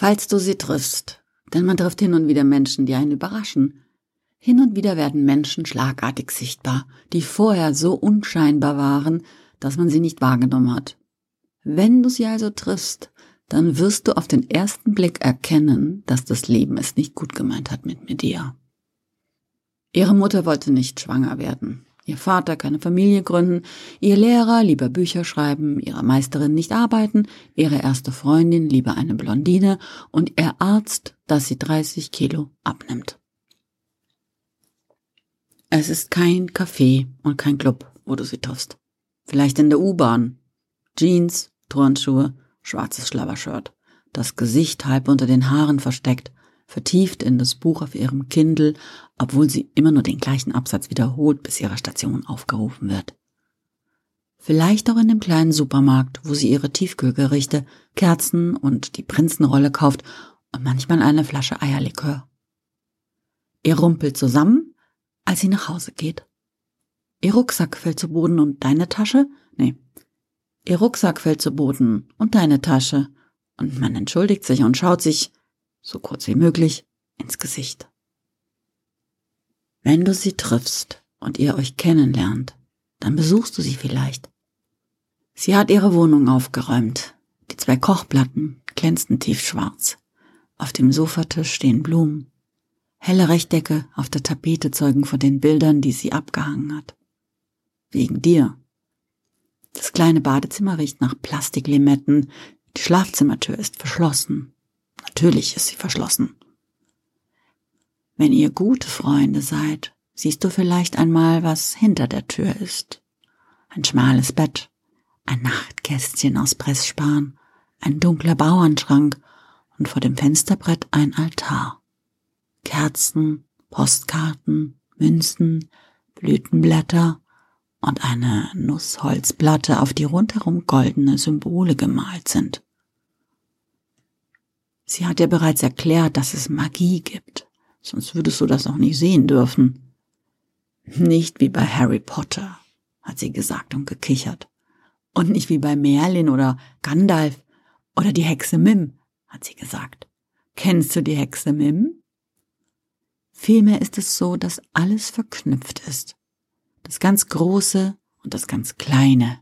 Falls du sie triffst, denn man trifft hin und wieder Menschen, die einen überraschen. Hin und wieder werden Menschen schlagartig sichtbar, die vorher so unscheinbar waren, dass man sie nicht wahrgenommen hat. Wenn du sie also triffst, dann wirst du auf den ersten Blick erkennen, dass das Leben es nicht gut gemeint hat mit Medea. Ihre Mutter wollte nicht schwanger werden, ihr Vater keine Familie gründen, ihr Lehrer lieber Bücher schreiben, ihre Meisterin nicht arbeiten, ihre erste Freundin lieber eine Blondine und ihr Arzt, dass sie 30 Kilo abnimmt. Es ist kein Café und kein Club, wo du sie triffst. Vielleicht in der U-Bahn. Jeans, Turnschuhe, schwarzes Schlabbershirt, das Gesicht halb unter den Haaren versteckt, vertieft in das Buch auf ihrem Kindle, obwohl sie immer nur den gleichen Absatz wiederholt, bis ihre Station aufgerufen wird. Vielleicht auch in dem kleinen Supermarkt, wo sie ihre Tiefkühlgerichte, Kerzen und die Prinzenrolle kauft und manchmal eine Flasche Eierlikör. Ihr rumpelt zusammen, als sie nach Hause geht. Ihr Rucksack fällt zu Boden und deine Tasche? Nee, Ihr Rucksack fällt zu Boden und deine Tasche, und man entschuldigt sich und schaut sich, so kurz wie möglich, ins Gesicht. Wenn du sie triffst und ihr euch kennenlernt, dann besuchst du sie vielleicht. Sie hat ihre Wohnung aufgeräumt. Die zwei Kochplatten glänzten tiefschwarz. Auf dem Sofatisch stehen Blumen. Helle Rechtecke auf der Tapete zeugen von den Bildern, die sie abgehangen hat. Wegen dir das kleine Badezimmer riecht nach Plastiklimetten. Die Schlafzimmertür ist verschlossen. Natürlich ist sie verschlossen. Wenn ihr gute Freunde seid, siehst du vielleicht einmal, was hinter der Tür ist. Ein schmales Bett, ein Nachtkästchen aus Pressspan, ein dunkler Bauernschrank und vor dem Fensterbrett ein Altar. Kerzen, Postkarten, Münzen, Blütenblätter und eine Nussholzplatte, auf die rundherum goldene Symbole gemalt sind. Sie hat dir bereits erklärt, dass es Magie gibt, sonst würdest du das auch nicht sehen dürfen. Nicht wie bei Harry Potter, hat sie gesagt und gekichert. Und nicht wie bei Merlin oder Gandalf oder die Hexe Mim, hat sie gesagt. Kennst du die Hexe Mim? Vielmehr ist es so, dass alles verknüpft ist das ganz Große und das ganz Kleine,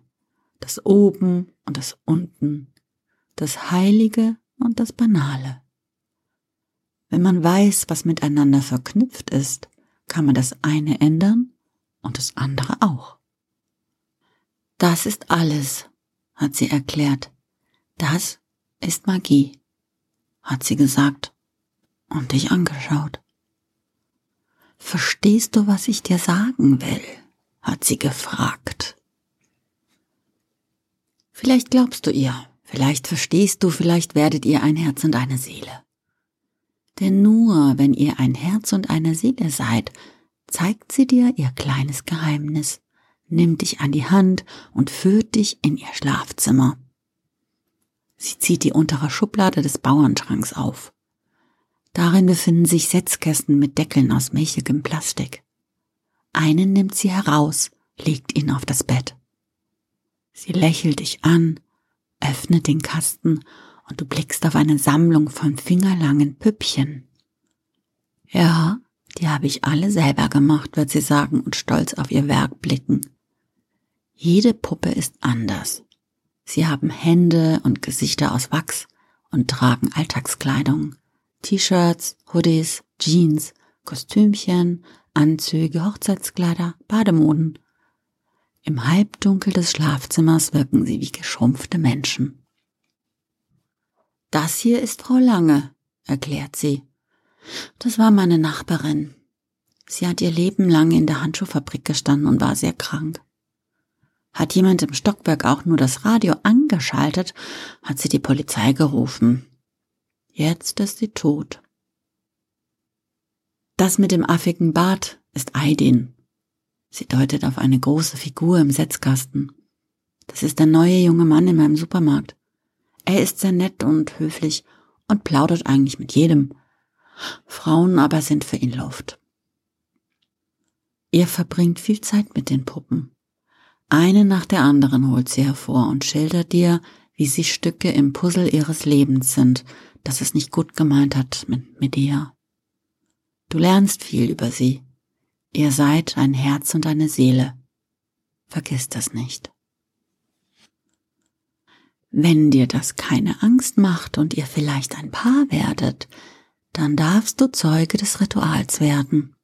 das Oben und das Unten, das Heilige und das Banale. Wenn man weiß, was miteinander verknüpft ist, kann man das eine ändern und das andere auch. Das ist alles, hat sie erklärt. Das ist Magie, hat sie gesagt und dich angeschaut. Verstehst du, was ich dir sagen will? hat sie gefragt. Vielleicht glaubst du ihr, vielleicht verstehst du, vielleicht werdet ihr ein Herz und eine Seele. Denn nur wenn ihr ein Herz und eine Seele seid, zeigt sie dir ihr kleines Geheimnis, nimmt dich an die Hand und führt dich in ihr Schlafzimmer. Sie zieht die untere Schublade des Bauernschranks auf. Darin befinden sich Setzkästen mit Deckeln aus milchigem Plastik. Einen nimmt sie heraus, legt ihn auf das Bett. Sie lächelt dich an, öffnet den Kasten und du blickst auf eine Sammlung von fingerlangen Püppchen. Ja, die habe ich alle selber gemacht, wird sie sagen und stolz auf ihr Werk blicken. Jede Puppe ist anders. Sie haben Hände und Gesichter aus Wachs und tragen Alltagskleidung. T-Shirts, Hoodies, Jeans, Kostümchen, Anzüge, Hochzeitskleider, Bademoden. Im Halbdunkel des Schlafzimmers wirken sie wie geschrumpfte Menschen. Das hier ist Frau Lange, erklärt sie. Das war meine Nachbarin. Sie hat ihr Leben lang in der Handschuhfabrik gestanden und war sehr krank. Hat jemand im Stockwerk auch nur das Radio angeschaltet, hat sie die Polizei gerufen. Jetzt ist sie tot. Das mit dem affigen Bart ist Aidin. Sie deutet auf eine große Figur im Setzkasten. Das ist der neue junge Mann in meinem Supermarkt. Er ist sehr nett und höflich und plaudert eigentlich mit jedem. Frauen aber sind für ihn Luft. Er verbringt viel Zeit mit den Puppen. Eine nach der anderen holt sie hervor und schildert dir, wie sie Stücke im Puzzle ihres Lebens sind, dass es nicht gut gemeint hat mit, dir. Du lernst viel über sie. Ihr seid ein Herz und eine Seele. Vergiss das nicht. Wenn dir das keine Angst macht und ihr vielleicht ein Paar werdet, dann darfst du Zeuge des Rituals werden.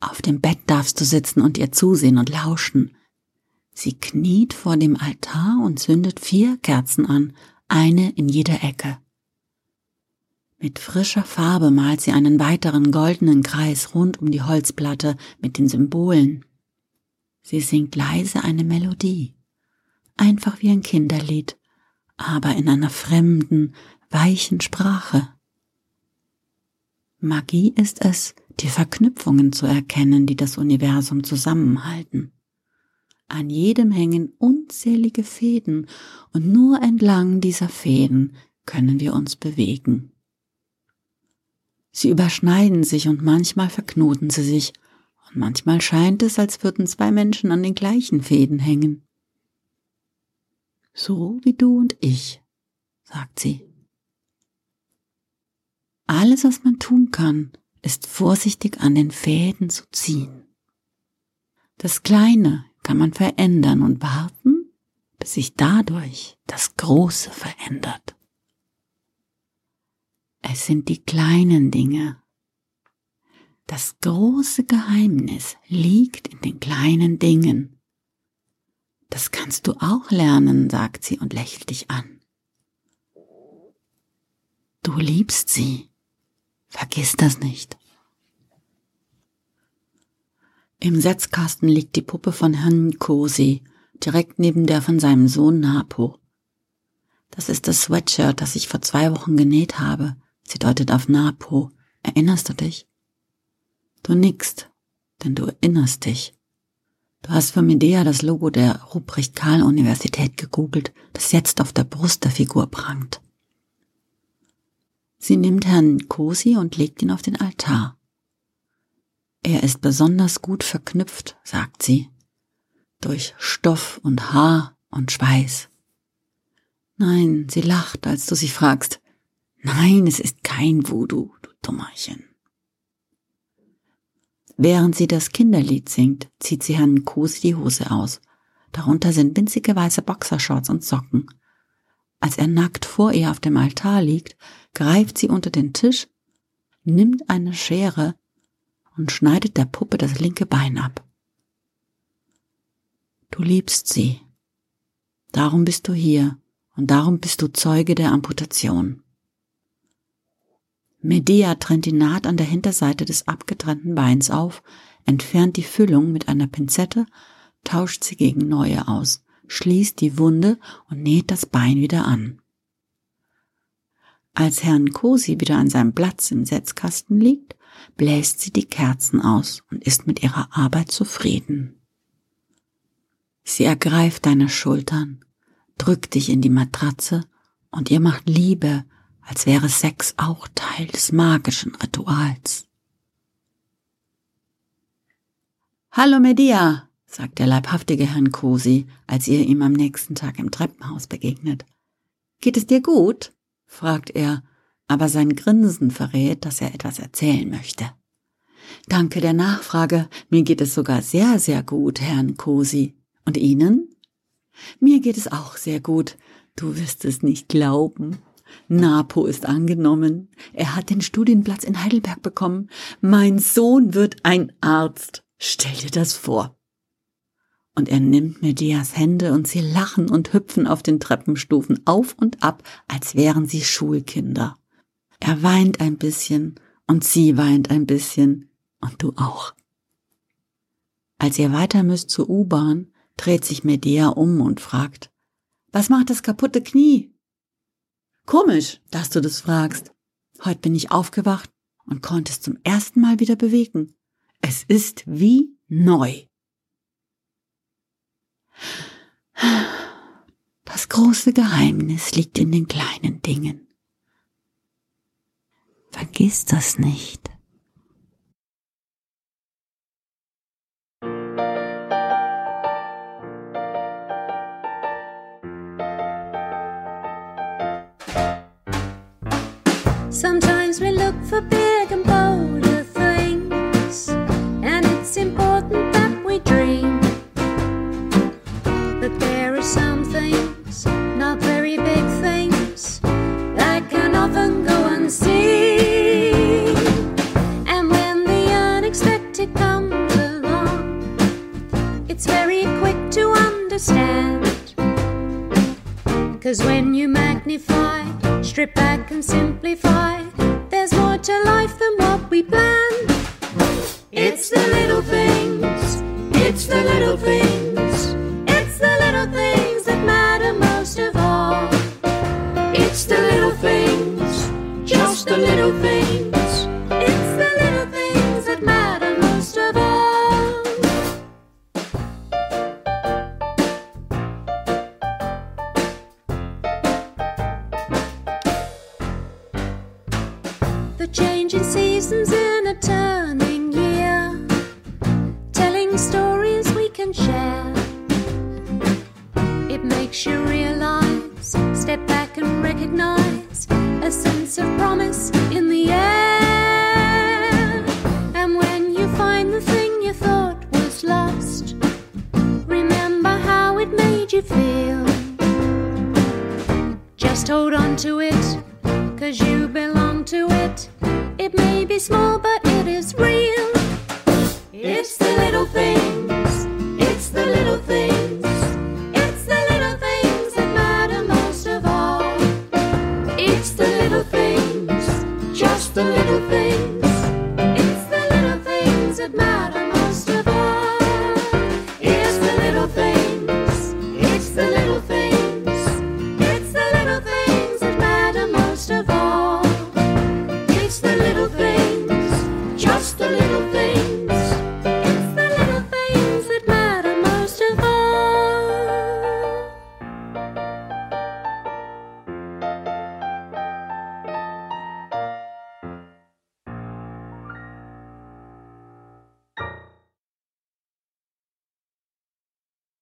Auf dem Bett darfst du sitzen und ihr zusehen und lauschen. Sie kniet vor dem Altar und zündet vier Kerzen an, eine in jeder Ecke. Mit frischer Farbe malt sie einen weiteren goldenen Kreis rund um die Holzplatte mit den Symbolen. Sie singt leise eine Melodie einfach wie ein Kinderlied, aber in einer fremden, weichen Sprache. Magie ist es, die Verknüpfungen zu erkennen, die das Universum zusammenhalten. An jedem hängen unzählige Fäden, und nur entlang dieser Fäden können wir uns bewegen. Sie überschneiden sich und manchmal verknoten sie sich, und manchmal scheint es, als würden zwei Menschen an den gleichen Fäden hängen so wie du und ich, sagt sie. Alles, was man tun kann, ist vorsichtig an den Fäden zu ziehen. Das Kleine kann man verändern und warten, bis sich dadurch das Große verändert. Es sind die kleinen Dinge. Das große Geheimnis liegt in den kleinen Dingen. Das kannst du auch lernen, sagt sie und lächelt dich an. Du liebst sie. Vergiss das nicht. Im Setzkasten liegt die Puppe von Herrn Kosi, direkt neben der von seinem Sohn Napo. Das ist das Sweatshirt, das ich vor zwei Wochen genäht habe. Sie deutet auf Napo. Erinnerst du dich? Du nickst, denn du erinnerst dich. Du hast für Medea das Logo der Ruprecht-Karl-Universität gegoogelt, das jetzt auf der Brust der Figur prangt. Sie nimmt Herrn Kosi und legt ihn auf den Altar. Er ist besonders gut verknüpft, sagt sie, durch Stoff und Haar und Schweiß. Nein, sie lacht, als du sie fragst. Nein, es ist kein Voodoo, du Dummerchen. Während sie das Kinderlied singt, zieht sie Herrn Kosi die Hose aus. Darunter sind winzige weiße Boxershorts und Socken. Als er nackt vor ihr auf dem Altar liegt, greift sie unter den Tisch, nimmt eine Schere und schneidet der Puppe das linke Bein ab. Du liebst sie. Darum bist du hier und darum bist du Zeuge der Amputation. Medea trennt die Naht an der Hinterseite des abgetrennten Beins auf, entfernt die Füllung mit einer Pinzette, tauscht sie gegen neue aus, schließt die Wunde und näht das Bein wieder an. Als Herrn Kosi wieder an seinem Platz im Setzkasten liegt, bläst sie die Kerzen aus und ist mit ihrer Arbeit zufrieden. Sie ergreift deine Schultern, drückt dich in die Matratze und ihr macht Liebe als wäre Sex auch Teil des magischen Rituals. Hallo Medea, sagt der leibhaftige Herrn Kosi, als ihr ihm am nächsten Tag im Treppenhaus begegnet. Geht es dir gut? fragt er, aber sein Grinsen verrät, dass er etwas erzählen möchte. Danke der Nachfrage, mir geht es sogar sehr, sehr gut, Herrn Kosi. Und Ihnen? Mir geht es auch sehr gut. Du wirst es nicht glauben. Napo ist angenommen. Er hat den Studienplatz in Heidelberg bekommen. Mein Sohn wird ein Arzt. Stell dir das vor. Und er nimmt Medias Hände und sie lachen und hüpfen auf den Treppenstufen auf und ab, als wären sie Schulkinder. Er weint ein bisschen und sie weint ein bisschen und du auch. Als ihr weiter müsst zur U-Bahn, dreht sich Medea um und fragt, was macht das kaputte Knie? Komisch, dass du das fragst. Heute bin ich aufgewacht und konnte es zum ersten Mal wieder bewegen. Es ist wie neu. Das große Geheimnis liegt in den kleinen Dingen. Vergiss das nicht. Sometimes we look for big and bolder things, and it's important that we dream. But there are some things, not very big things, that can often go unseen. And when the unexpected comes along, it's very quick to understand. Cause when you magnify, strip back and simplify, there's more to life than what we plan. It's the little things, it's the little things, it's the little things that matter most of all. It's the little things, just the little things, a sense of promise in the air. And when you find the thing you thought was lost, remember how it made you feel. Just hold on to it, cause you belong to it. It may be small, but